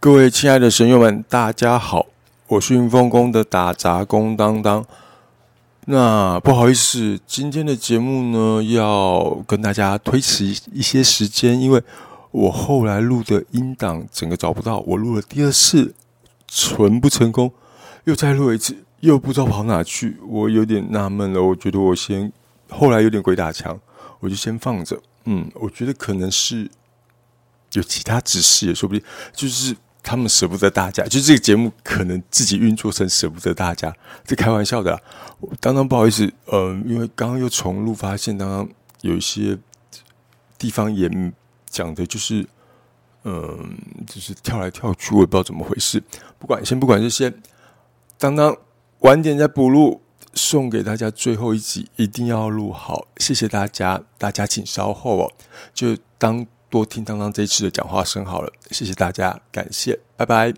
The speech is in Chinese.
各位亲爱的神友们，大家好，我是云峰宫的打杂工当当。那不好意思，今天的节目呢，要跟大家推迟一些时间，因为我后来录的音档整个找不到，我录了第二次，存不成功，又再录一次，又不知道跑哪去，我有点纳闷了。我觉得我先后来有点鬼打墙，我就先放着。嗯，我觉得可能是有其他指示，也说不定，就是他们舍不得大家，就这个节目可能自己运作成舍不得大家，这开玩笑的啦。当当不好意思，嗯，因为刚刚又重录，发现刚刚有一些地方也讲的就是，嗯，就是跳来跳去，我也不知道怎么回事。不管先不管这些，当当晚点再补录，送给大家最后一集，一定要录好。谢谢大家，大家请稍后哦，就当多听当当这一次的讲话声好了。谢谢大家，感谢，拜拜。